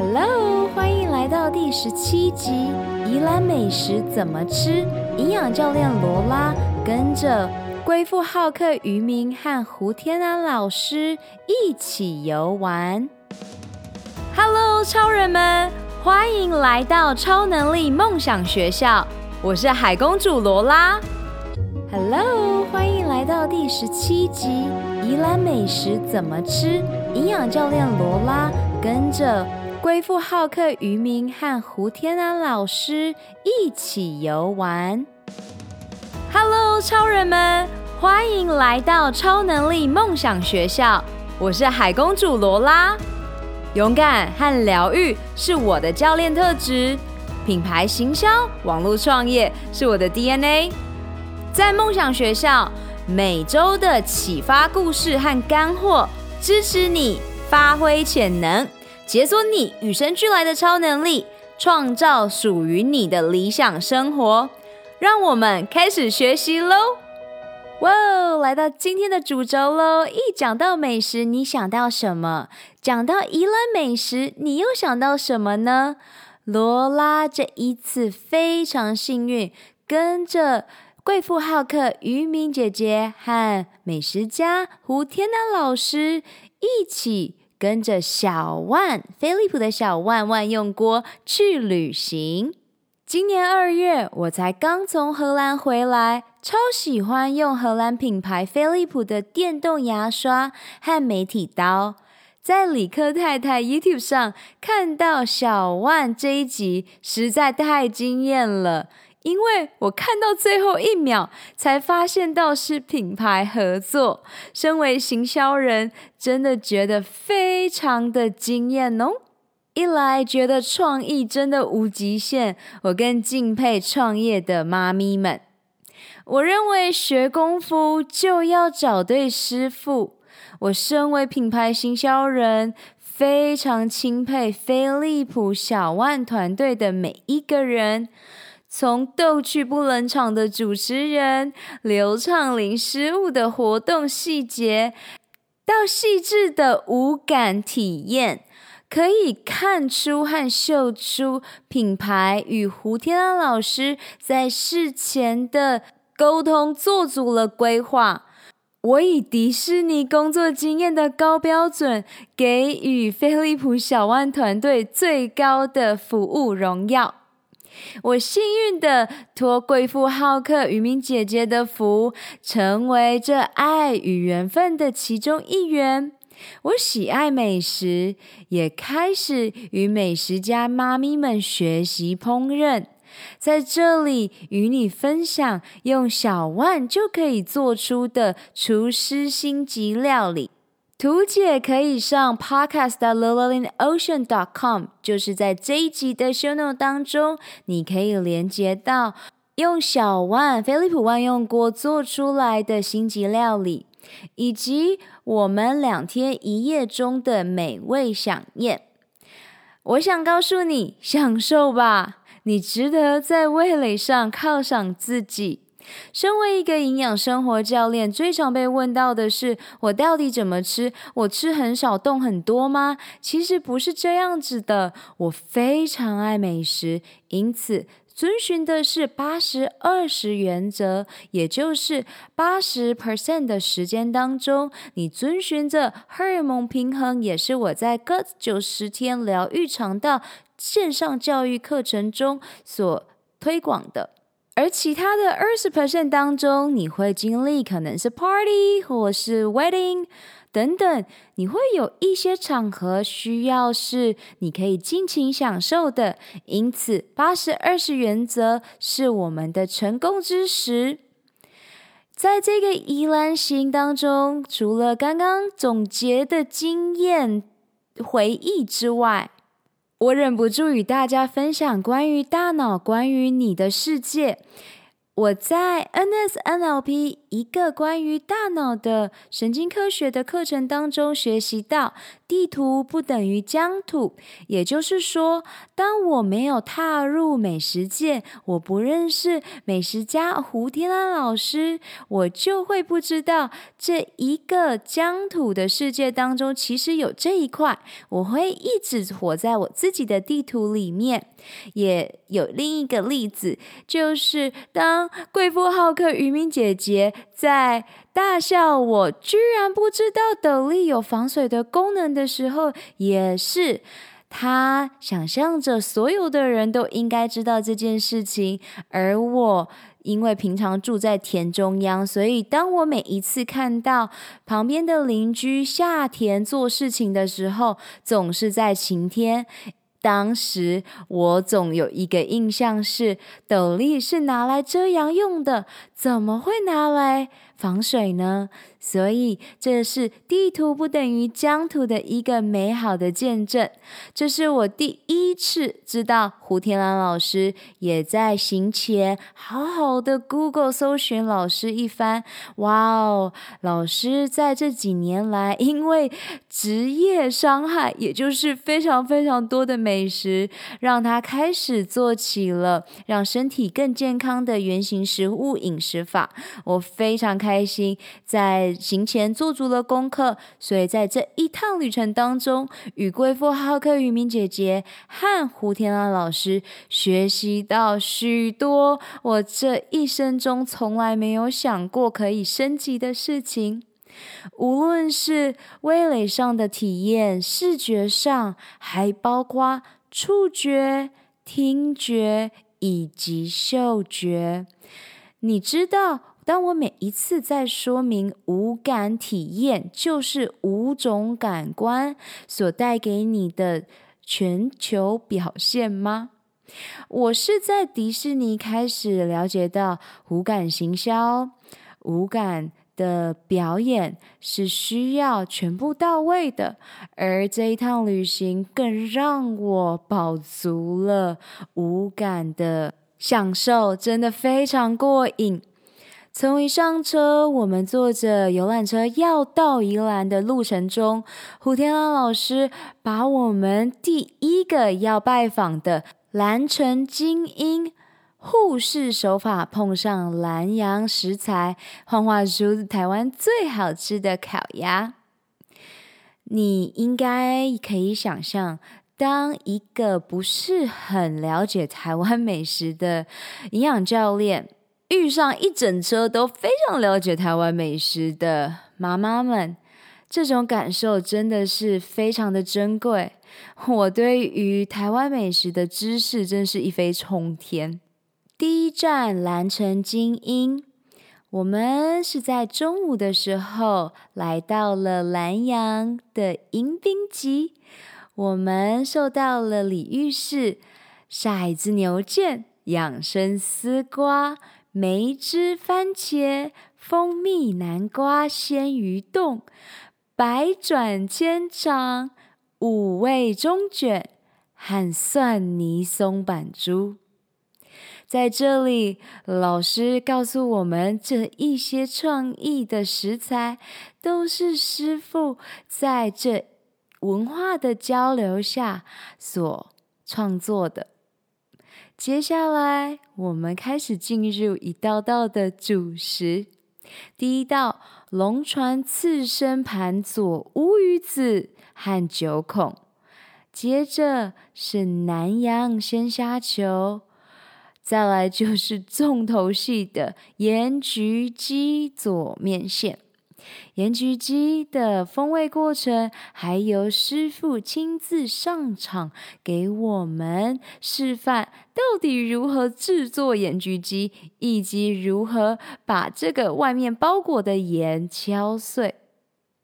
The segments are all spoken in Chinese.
Hello，欢迎来到第十七集《宜兰美食怎么吃》。营养教练罗拉跟着贵妇好客渔民和胡天安老师一起游玩。Hello，超人们，欢迎来到超能力梦想学校。我是海公主罗拉。Hello，欢迎来到第十七集《宜兰美食怎么吃》。营养教练罗拉跟着。恢复好客渔民和胡天安老师一起游玩。Hello，超人们，欢迎来到超能力梦想学校。我是海公主罗拉。勇敢和疗愈是我的教练特质，品牌行销、网络创业是我的 DNA。在梦想学校，每周的启发故事和干货，支持你发挥潜能。解锁你与生俱来的超能力，创造属于你的理想生活。让我们开始学习喽！哇哦，来到今天的主轴喽！一讲到美食，你想到什么？讲到宜兰美食，你又想到什么呢？罗拉这一次非常幸运，跟着贵妇好客渔民姐姐和美食家胡天南老师一起。跟着小万飞利浦的小万万用锅去旅行。今年二月，我才刚从荷兰回来，超喜欢用荷兰品牌飞利浦的电动牙刷和美体刀。在理科太太 YouTube 上看到小万这一集，实在太惊艳了。因为我看到最后一秒才发现到是品牌合作，身为行销人，真的觉得非常的惊艳哦。一来觉得创意真的无极限，我更敬佩创业的妈咪们。我认为学功夫就要找对师傅。我身为品牌行销人，非常钦佩飞利浦小万团队的每一个人。从逗趣不冷场的主持人，流畅零失误的活动细节，到细致的无感体验，可以看出和秀出品牌与胡天安老师在事前的沟通做足了规划。我以迪士尼工作经验的高标准，给予飞利浦小万团队最高的服务荣耀。我幸运的托贵妇好客渔民姐姐的福，成为这爱与缘分的其中一员。我喜爱美食，也开始与美食家妈咪们学习烹饪。在这里与你分享，用小万就可以做出的厨师星级料理。图解可以上 podcast.lilalineocean.com，就是在这一集的 show note 当中，你可以连接到用小万飞利浦万用锅做出来的星级料理，以及我们两天一夜中的美味饗宴。我想告诉你，享受吧，你值得在味蕾上犒赏自己。身为一个营养生活教练，最常被问到的是：我到底怎么吃？我吃很少，动很多吗？其实不是这样子的。我非常爱美食，因此遵循的是八十二十原则，也就是八十 percent 的时间当中，你遵循着荷尔蒙平衡，也是我在 Gut 九十天疗愈肠道线上教育课程中所推广的。而其他的二十 percent 当中，你会经历可能是 party 或是 wedding 等等，你会有一些场合需要是你可以尽情享受的。因此，八十二十原则是我们的成功之石。在这个宜兰行当中，除了刚刚总结的经验回忆之外，我忍不住与大家分享关于大脑、关于你的世界。我在 NSNLP 一个关于大脑的神经科学的课程当中学习到，地图不等于疆土。也就是说，当我没有踏入美食界，我不认识美食家胡天安老师，我就会不知道这一个疆土的世界当中其实有这一块。我会一直活在我自己的地图里面。也有另一个例子，就是当贵妇好客渔民姐姐在大笑我居然不知道斗笠有防水的功能的时候，也是他想象着所有的人都应该知道这件事情，而我因为平常住在田中央，所以当我每一次看到旁边的邻居下田做事情的时候，总是在晴天。当时我总有一个印象是，斗笠是拿来遮阳用的，怎么会拿来防水呢？所以这是地图不等于疆土的一个美好的见证。这是我第一次知道胡天兰老师也在行前好好的 Google 搜寻老师一番。哇哦，老师在这几年来，因为职业伤害，也就是非常非常多的美食，让他开始做起了让身体更健康的原型食物饮食法。我非常开开心在。行前做足了功课，所以在这一趟旅程当中，与贵妇好客渔民姐姐和胡天安老师学习到许多我这一生中从来没有想过可以升级的事情。无论是味蕾上的体验、视觉上，还包括触觉、听觉以及嗅觉，你知道。当我每一次在说明五感体验，就是五种感官所带给你的全球表现吗？我是在迪士尼开始了解到五感行销，五感的表演是需要全部到位的，而这一趟旅行更让我饱足了五感的享受，真的非常过瘾。从一上车，我们坐着游览车要到宜兰的路程中，胡天安老师把我们第一个要拜访的蓝城精英护士手法碰上兰阳食材，幻化出台湾最好吃的烤鸭。你应该可以想象，当一个不是很了解台湾美食的营养教练。遇上一整车都非常了解台湾美食的妈妈们，这种感受真的是非常的珍贵。我对于台湾美食的知识真是一飞冲天。第一站蓝城精英，我们是在中午的时候来到了兰阳的迎宾集，我们受到了李浴室骰子牛腱、养生丝瓜。梅汁番茄、蜂蜜南瓜鲜鱼冻、百转千肠、五味中卷和蒜泥松板猪，在这里，老师告诉我们，这一些创意的食材都是师傅在这文化的交流下所创作的。接下来，我们开始进入一道道的主食。第一道，龙船刺身盘佐乌鱼子和九孔。接着是南洋鲜虾球。再来就是重头戏的盐焗鸡佐面线。盐焗鸡的风味过程，还由师傅亲自上场给我们示范，到底如何制作盐焗鸡，以及如何把这个外面包裹的盐敲碎。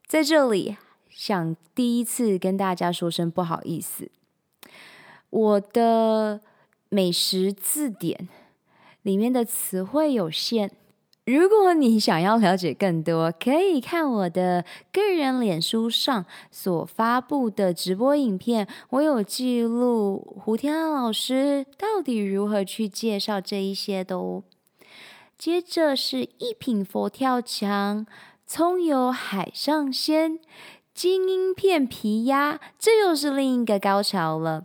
在这里，想第一次跟大家说声不好意思，我的美食字典里面的词汇有限。如果你想要了解更多，可以看我的个人脸书上所发布的直播影片。我有记录胡天安老师到底如何去介绍这一些的哦。接着是一品佛跳墙、葱油海上鲜、金鹰片皮鸭，这又是另一个高潮了。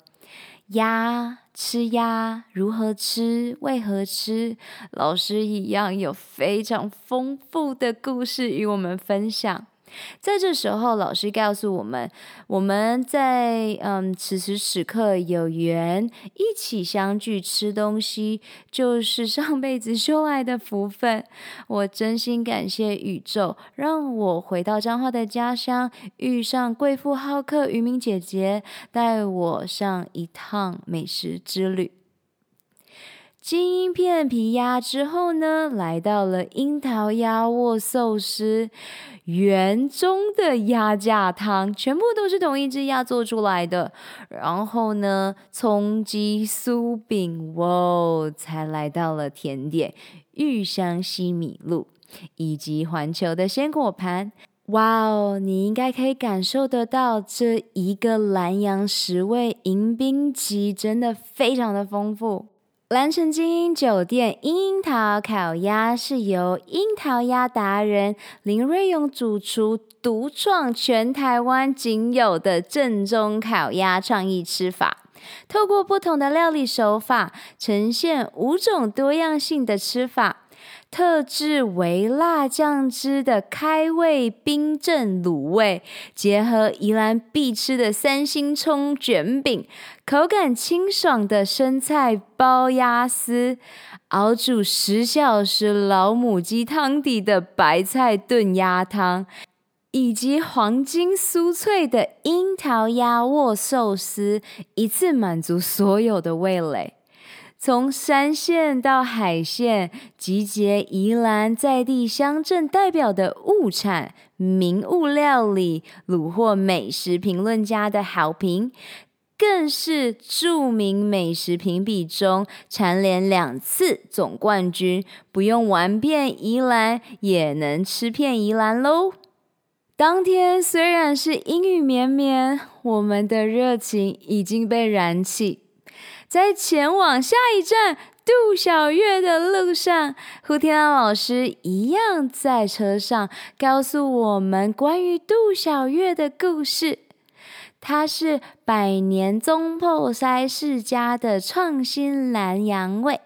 鸭，吃鸭，如何吃？为何吃？老师一样有非常丰富的故事与我们分享。在这时候，老师告诉我们，我们在嗯此时此刻有缘一起相聚吃东西，就是上辈子修来的福分。我真心感谢宇宙，让我回到彰化的家乡，遇上贵妇好客渔民姐姐，带我上一趟美食之旅。金鹰片皮鸭之后呢，来到了樱桃鸭握寿司。园中的鸭架汤全部都是同一只鸭做出来的，然后呢，葱鸡酥饼，哇哦，才来到了甜点玉香西米露以及环球的鲜果盘，哇哦，你应该可以感受得到这一个南阳十味迎宾级真的非常的丰富。蓝城精英酒店樱桃烤鸭是由樱桃鸭达人林瑞勇主厨独创全台湾仅有的正宗烤鸭创意吃法，透过不同的料理手法，呈现五种多样性的吃法。特制微辣酱汁的开胃冰镇卤味，结合宜兰必吃的三星葱卷饼，口感清爽的生菜包鸭丝，熬煮十小时老母鸡汤底的白菜炖鸭汤，以及黄金酥脆的樱桃鸭握寿司，一次满足所有的味蕾。从山线到海线，集结宜兰在地乡镇代表的物产、名物料理，虏获美食评论家的好评，更是著名美食评比中蝉联两次总冠军。不用玩遍宜兰，也能吃遍宜兰喽！当天虽然是阴雨绵绵，我们的热情已经被燃起。在前往下一站杜小月的路上，胡天安老师一样在车上告诉我们关于杜小月的故事。它是百年宗珀塞世家的创新蓝洋味。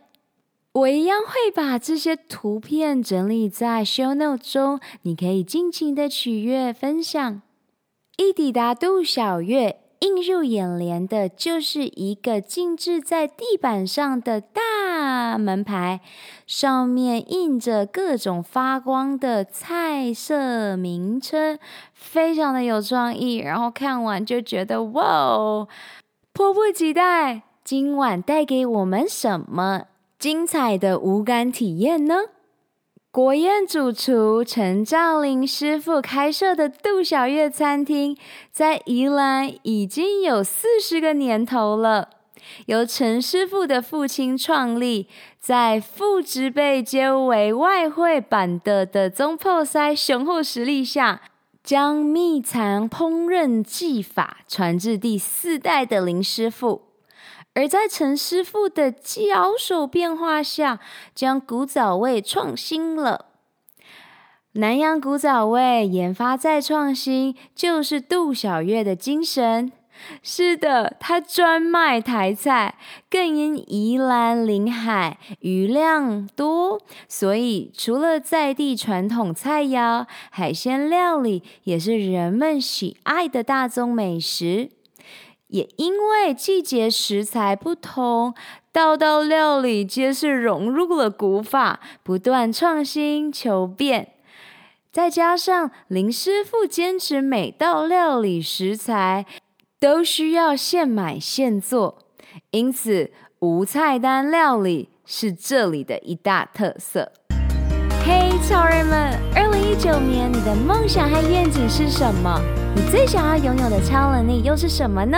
我一样会把这些图片整理在 show note 中，你可以尽情的取悦分享。一抵达杜小月。映入眼帘的就是一个静置在地板上的大门牌，上面印着各种发光的菜色名称，非常的有创意。然后看完就觉得哇哦，迫不及待，今晚带给我们什么精彩的无感体验呢？国宴主厨陈兆林师傅开设的杜小月餐厅，在宜兰已经有四十个年头了。由陈师傅的父亲创立，在父执辈皆为外汇板的的中破塞雄厚实力下，将秘藏烹饪技法传至第四代的林师傅。而在陈师傅的巧手变化下，将古早味创新了。南洋古早味研发再创新，就是杜小月的精神。是的，他专卖台菜，更因宜兰临海，鱼量多，所以除了在地传统菜肴，海鲜料理也是人们喜爱的大宗美食。也因为季节食材不同，道道料理皆是融入了古法，不断创新求变。再加上林师傅坚持每道料理食材都需要现买现做，因此无菜单料理是这里的一大特色。嘿，超人们，二零一九年你的梦想和愿景是什么？你最想要拥有的超能力又是什么呢？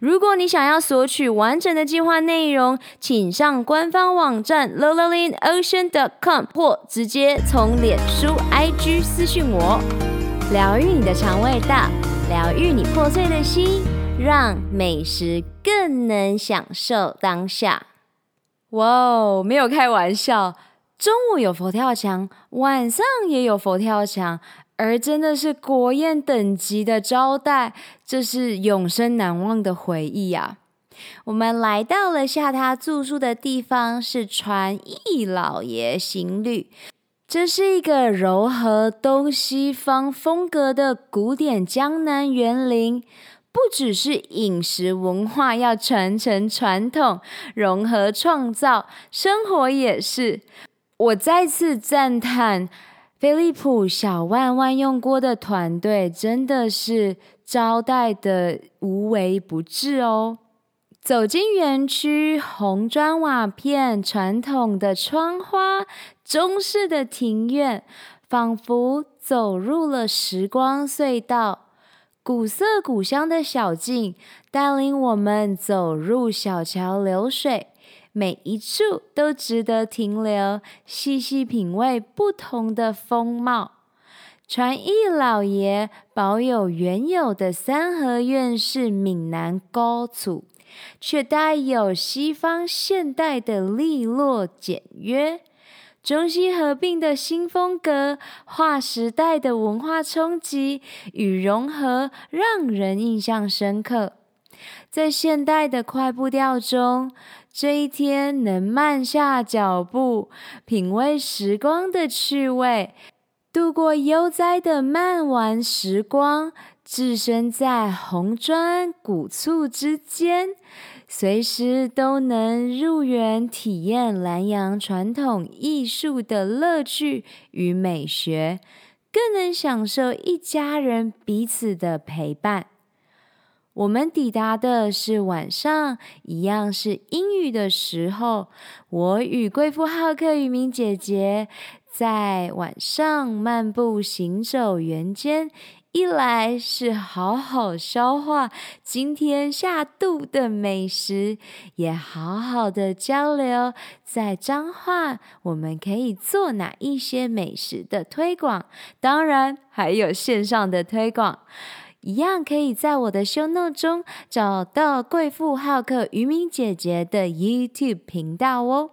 如果你想要索取完整的计划内容，请上官方网站 l o l a l i n o c e a n c o m 或直接从脸书 IG 私讯我。疗愈你的肠胃道，疗愈你破碎的心。让美食更能享受当下。哇哦，没有开玩笑，中午有佛跳墙，晚上也有佛跳墙，而真的是国宴等级的招待，这是永生难忘的回忆啊。我们来到了下榻住宿的地方，是传艺老爷行旅，这是一个糅合东西方风格的古典江南园林。不只是饮食文化要传承传统、融合创造，生活也是。我再次赞叹飞利浦小万万用锅的团队，真的是招待的无微不至哦。走进园区，红砖瓦片、传统的窗花、中式的庭院，仿佛走入了时光隧道。古色古香的小径带领我们走入小桥流水，每一处都值得停留，细细品味不同的风貌。传艺老爷保有原有的三合院式闽南高厝，却带有西方现代的利落简约。中西合并的新风格，划时代的文化冲击与融合，让人印象深刻。在现代的快步调中，这一天能慢下脚步，品味时光的趣味，度过悠哉的慢玩时光，置身在红砖古厝之间。随时都能入园体验南洋传统艺术的乐趣与美学，更能享受一家人彼此的陪伴。我们抵达的是晚上，一样是阴雨的时候。我与贵妇好客渔民姐姐在晚上漫步行走园间。一来是好好消化今天下肚的美食，也好好的交流，在彰化我们可以做哪一些美食的推广，当然还有线上的推广，一样可以在我的 show note 中找到贵妇好客渔民姐姐的 YouTube 频道哦。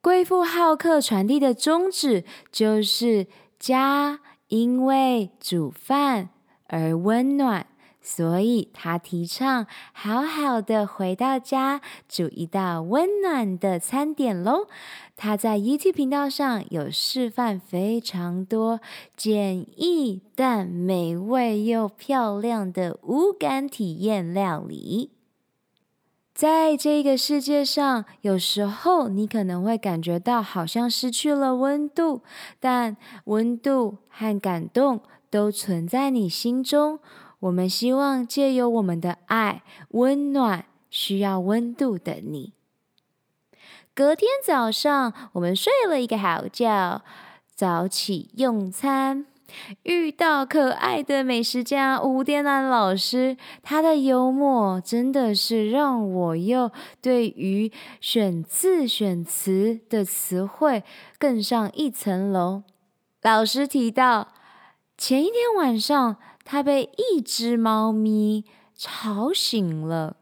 贵妇好客传递的宗旨就是家。因为煮饭而温暖，所以他提倡好好的回到家煮一道温暖的餐点喽。他在 YouTube 频道上有示范非常多简易但美味又漂亮的无感体验料理。在这个世界上，有时候你可能会感觉到好像失去了温度，但温度和感动都存在你心中。我们希望借由我们的爱，温暖需要温度的你。隔天早上，我们睡了一个好觉，早起用餐。遇到可爱的美食家吴天南老师，他的幽默真的是让我又对于选字选词的词汇更上一层楼。老师提到，前一天晚上他被一只猫咪吵醒了，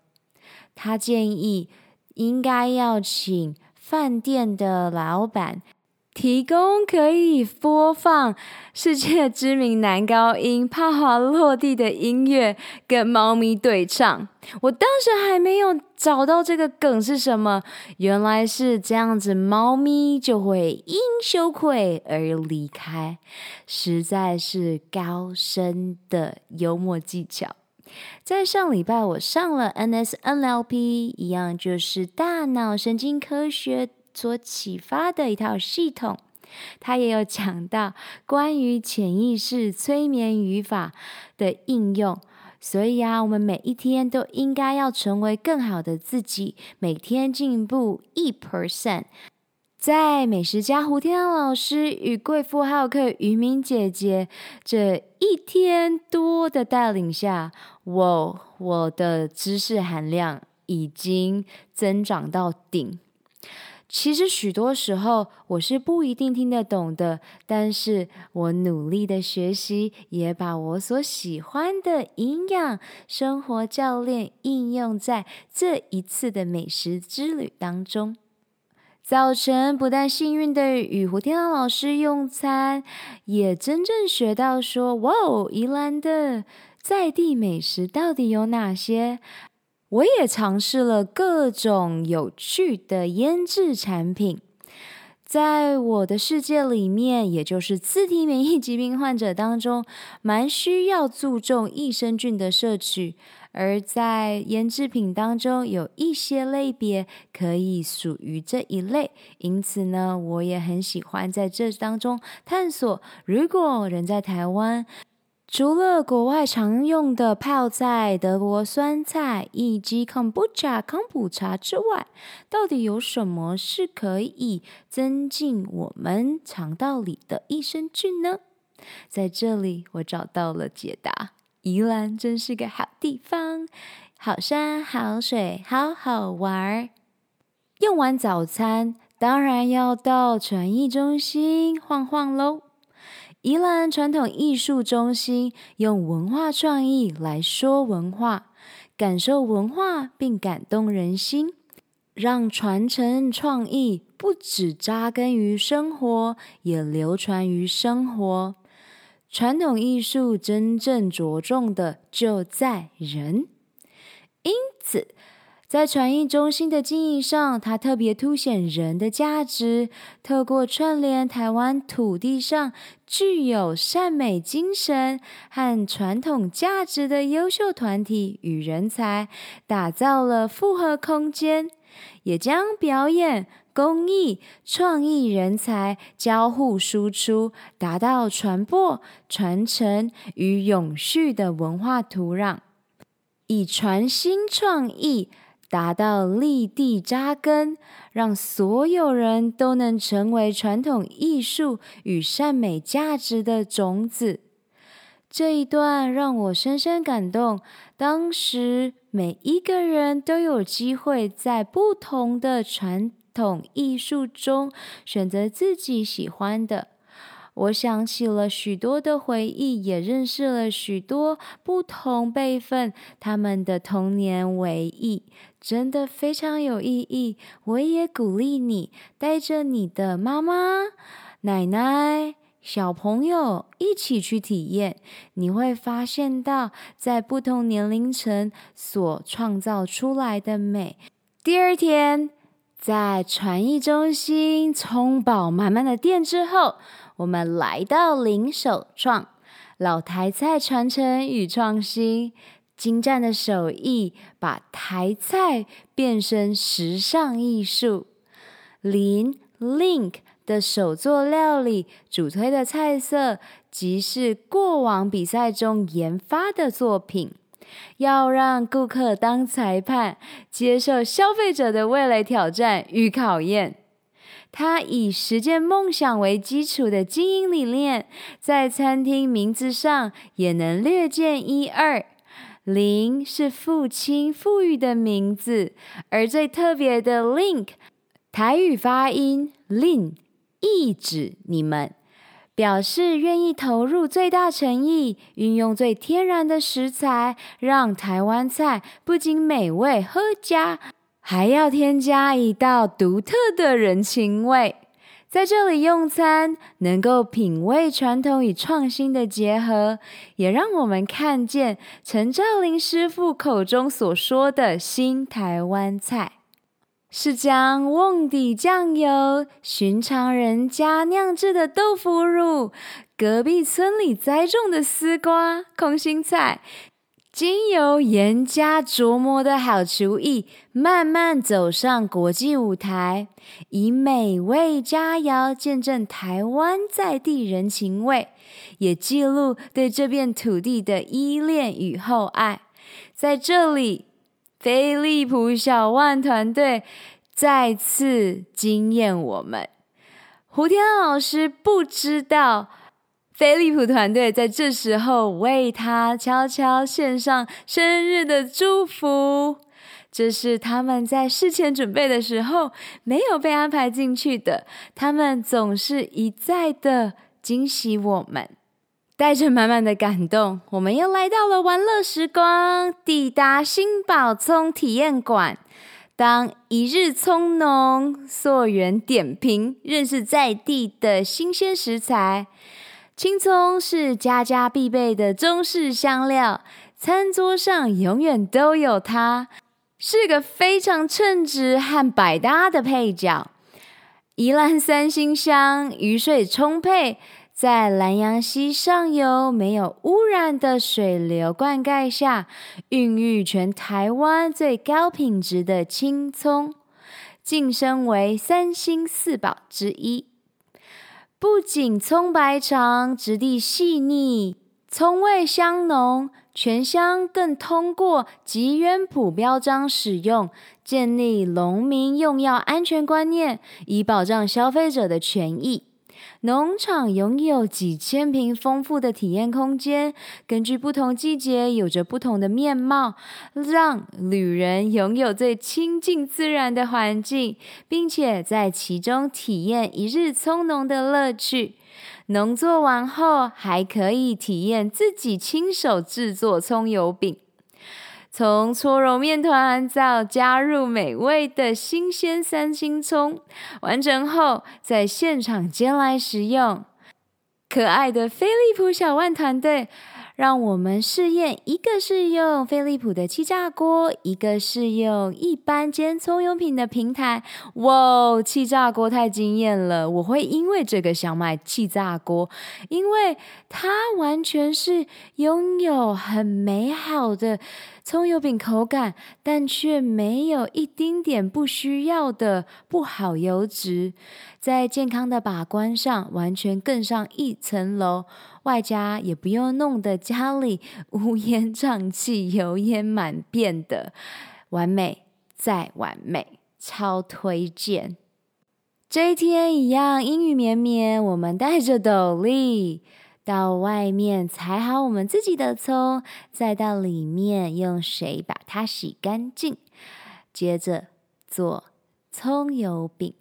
他建议应该要请饭店的老板。提供可以播放世界知名男高音帕华洛蒂的音乐，跟猫咪对唱。我当时还没有找到这个梗是什么，原来是这样子，猫咪就会因羞愧而离开，实在是高深的幽默技巧。在上礼拜，我上了 NSNLP，一样就是大脑神经科学所启发的一套系统。他也有讲到关于潜意识催眠语法的应用。所以啊，我们每一天都应该要成为更好的自己，每天进步一 percent。在美食家胡天老师与贵妇好客于明姐姐这一天多的带领下，我我的知识含量已经增长到顶。其实许多时候我是不一定听得懂的，但是我努力的学习，也把我所喜欢的营养生活教练应用在这一次的美食之旅当中。早晨不但幸运的与胡天安老师用餐，也真正学到说：“哇哦，宜兰的在地美食到底有哪些？”我也尝试了各种有趣的腌制产品。在我的世界里面，也就是自体免疫疾病患者当中，蛮需要注重益生菌的摄取。而在腌制品当中，有一些类别可以属于这一类，因此呢，我也很喜欢在这当中探索。如果人在台湾，除了国外常用的泡菜、德国酸菜以及康普茶、康普茶之外，到底有什么是可以增进我们肠道里的益生菌呢？在这里，我找到了解答。宜兰真是个好地方，好山好水，好好玩。用完早餐，当然要到传艺中心晃晃喽。宜兰传统艺术中心用文化创意来说文化，感受文化并感动人心，让传承创意不只扎根于生活，也流传于生活。传统艺术真正着重的就在人，因此在传艺中心的经营上，它特别凸显人的价值，透过串联台湾土地上具有善美精神和传统价值的优秀团体与人才，打造了复合空间，也将表演。工艺、创意人才交互输出，达到传播、传承与永续的文化土壤；以传新创意达到立地扎根，让所有人都能成为传统艺术与善美价值的种子。这一段让我深深感动。当时每一个人都有机会在不同的传。统艺术中选择自己喜欢的，我想起了许多的回忆，也认识了许多不同辈分他们的童年回忆，真的非常有意义。我也鼓励你带着你的妈妈、奶奶、小朋友一起去体验，你会发现到在不同年龄层所创造出来的美。第二天。在传艺中心充饱满满的电之后，我们来到林手创老台菜传承与创新，精湛的手艺把台菜变身时尚艺术。林 Link 的手作料理主推的菜色，即是过往比赛中研发的作品。要让顾客当裁判，接受消费者的味蕾挑战与考验。他以实践梦想为基础的经营理念，在餐厅名字上也能略见一二。林是父亲赋予的名字，而最特别的 Link，台语发音 Lin，意指你们。表示愿意投入最大诚意，运用最天然的食材，让台湾菜不仅美味合家，还要添加一道独特的人情味。在这里用餐，能够品味传统与创新的结合，也让我们看见陈兆林师傅口中所说的新台湾菜。是将瓮底酱油、寻常人家酿制的豆腐乳、隔壁村里栽种的丝瓜、空心菜，经由严加琢磨的好厨艺，慢慢走上国际舞台，以美味佳肴见证台湾在地人情味，也记录对这片土地的依恋与厚爱。在这里，飞利浦小万团队再次惊艳我们。胡天老师不知道。飞利浦团队在这时候为他悄悄献上生日的祝福，这是他们在事前准备的时候没有被安排进去的。他们总是一再的惊喜我们，带着满满的感动，我们又来到了玩乐时光，抵达新宝葱体验馆，当一日葱农溯源点评，认识在地的新鲜食材。青葱是家家必备的中式香料，餐桌上永远都有它，是个非常称职和百搭的配角。宜兰三星乡雨水充沛，在兰阳溪上游没有污染的水流灌溉下，孕育全台湾最高品质的青葱，晋升为三星四宝之一。不仅葱白长，质地细腻，葱味香浓，全香更通过吉原谱标章使用，建立农民用药安全观念，以保障消费者的权益。农场拥有几千平丰富的体验空间，根据不同季节有着不同的面貌，让旅人拥有最亲近自然的环境，并且在其中体验一日葱农的乐趣。农作完后，还可以体验自己亲手制作葱油饼。从搓揉面团到加入美味的新鲜三星葱，完成后在现场煎来食用。可爱的飞利浦小万团队。让我们试验，一个是用飞利浦的气炸锅，一个是用一般煎葱油饼的平台。哇，气炸锅太惊艳了！我会因为这个想买气炸锅，因为它完全是拥有很美好的葱油饼口感，但却没有一丁点不需要的不好油脂，在健康的把关上完全更上一层楼。外加也不用弄得家里乌烟瘴气、油烟满遍的，完美再完美，超推荐。这一天一样阴雨绵绵，我们带着斗笠到外面采好我们自己的葱，再到里面用水把它洗干净，接着做葱油饼。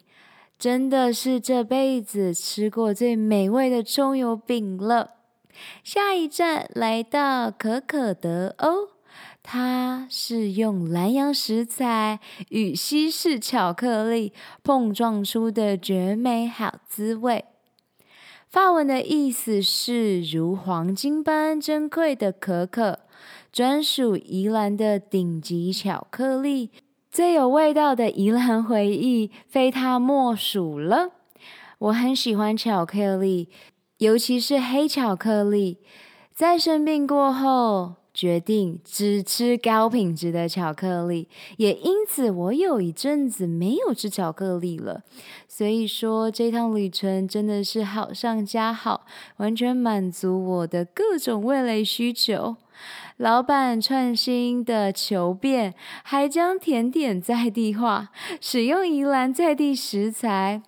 真的是这辈子吃过最美味的葱油饼了。下一站来到可可德欧，它是用南洋食材与西式巧克力碰撞出的绝美好滋味。法文的意思是如黄金般珍贵的可可，专属宜兰的顶级巧克力，最有味道的宜兰回忆，非它莫属了。我很喜欢巧克力。尤其是黑巧克力，在生病过后决定只吃高品质的巧克力，也因此我有一阵子没有吃巧克力了。所以说这趟旅程真的是好上加好，完全满足我的各种味蕾需求。老板创新的求变，还将甜点在地化，使用宜兰在地食材，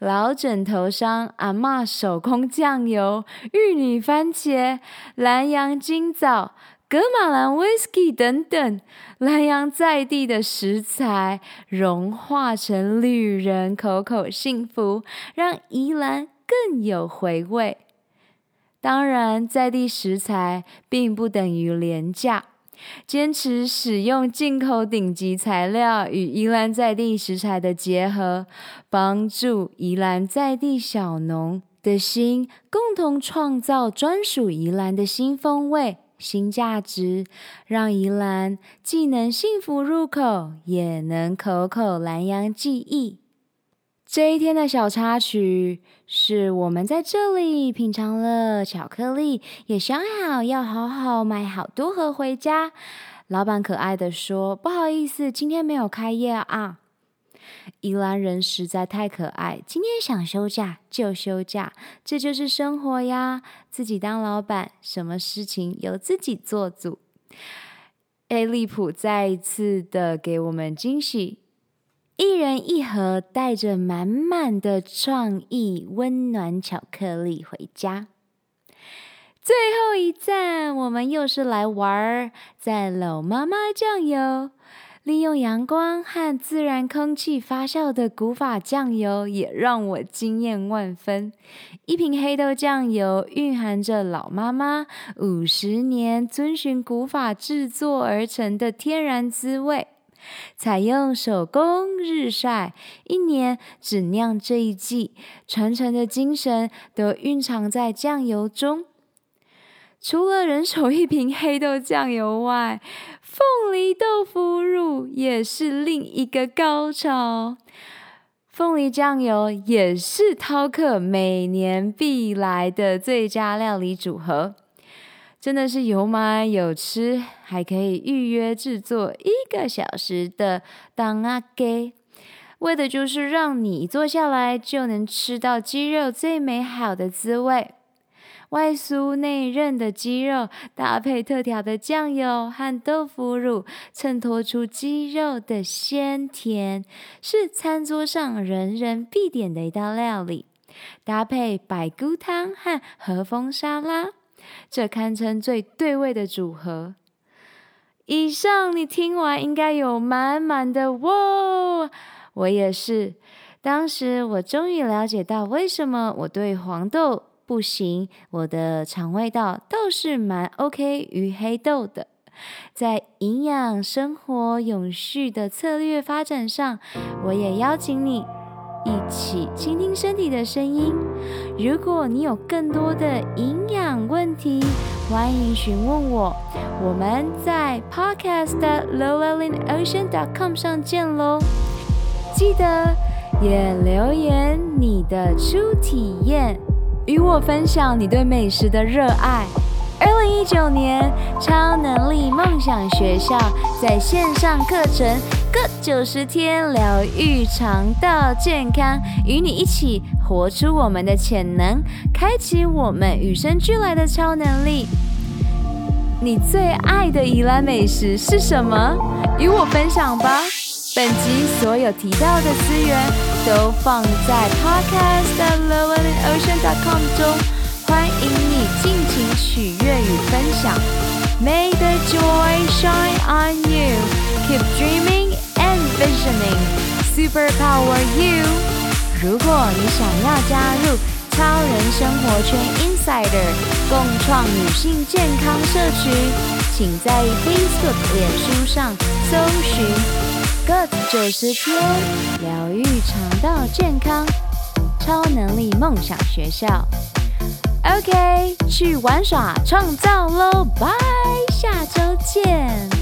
老枕头商阿嬷手工酱油、玉女番茄、兰阳金枣、格玛兰威士忌等等，兰阳在地的食材融化成旅人口口幸福，让宜兰更有回味。当然，在地食材并不等于廉价，坚持使用进口顶级材料与宜兰在地食材的结合，帮助宜兰在地小农的心，共同创造专属宜兰的新风味、新价值，让宜兰既能幸福入口，也能口口兰阳记忆。这一天的小插曲是我们在这里品尝了巧克力，也想好要好好买好多盒回家。老板可爱的说：“不好意思，今天没有开业啊。”宜兰人实在太可爱，今天想休假就休假，这就是生活呀！自己当老板，什么事情由自己做主。A 利普再一次的给我们惊喜。一人一盒，带着满满的创意、温暖巧克力回家。最后一站，我们又是来玩，在老妈妈酱油，利用阳光和自然空气发酵的古法酱油，也让我惊艳万分。一瓶黑豆酱油蕴含着老妈妈五十年遵循古法制作而成的天然滋味。采用手工日晒，一年只酿这一季，传承的精神都蕴藏在酱油中。除了人手一瓶黑豆酱油外，凤梨豆腐乳也是另一个高潮。凤梨酱油也是饕客每年必来的最佳料理组合。真的是有买有吃，还可以预约制作一个小时的当阿给，为的就是让你坐下来就能吃到鸡肉最美好的滋味。外酥内韧的鸡肉搭配特调的酱油和豆腐乳，衬托出鸡肉的鲜甜，是餐桌上人人必点的一道料理。搭配百菇汤和和风沙拉。这堪称最对味的组合。以上你听完应该有满满的哇！我也是。当时我终于了解到为什么我对黄豆不行，我的肠胃道倒是蛮 OK 于黑豆的。在营养生活永续的策略发展上，我也邀请你。一起倾听身体的声音。如果你有更多的营养问题，欢迎询问我。我们在 podcast lowellinocean.com 上见喽！记得也留言你的初体验，与我分享你对美食的热爱。二零一九年超能力梦想学校在线上课程各九十天疗愈肠道健康，与你一起活出我们的潜能，开启我们与生俱来的超能力。你最爱的宜兰美食是什么？与我分享吧。本集所有提到的资源都放在 podcast.lowellinocean.com 中。欢迎你尽情取悦与分享。May the joy shine on you. Keep dreaming and visioning. Superpower you. 如果你想要加入超人生活圈 Insider 共创女性健康社群，请在 Facebook、脸书上搜寻 “Good 九十天疗愈肠道健康超能力梦想学校”。OK，去玩耍创造喽！拜，下周见。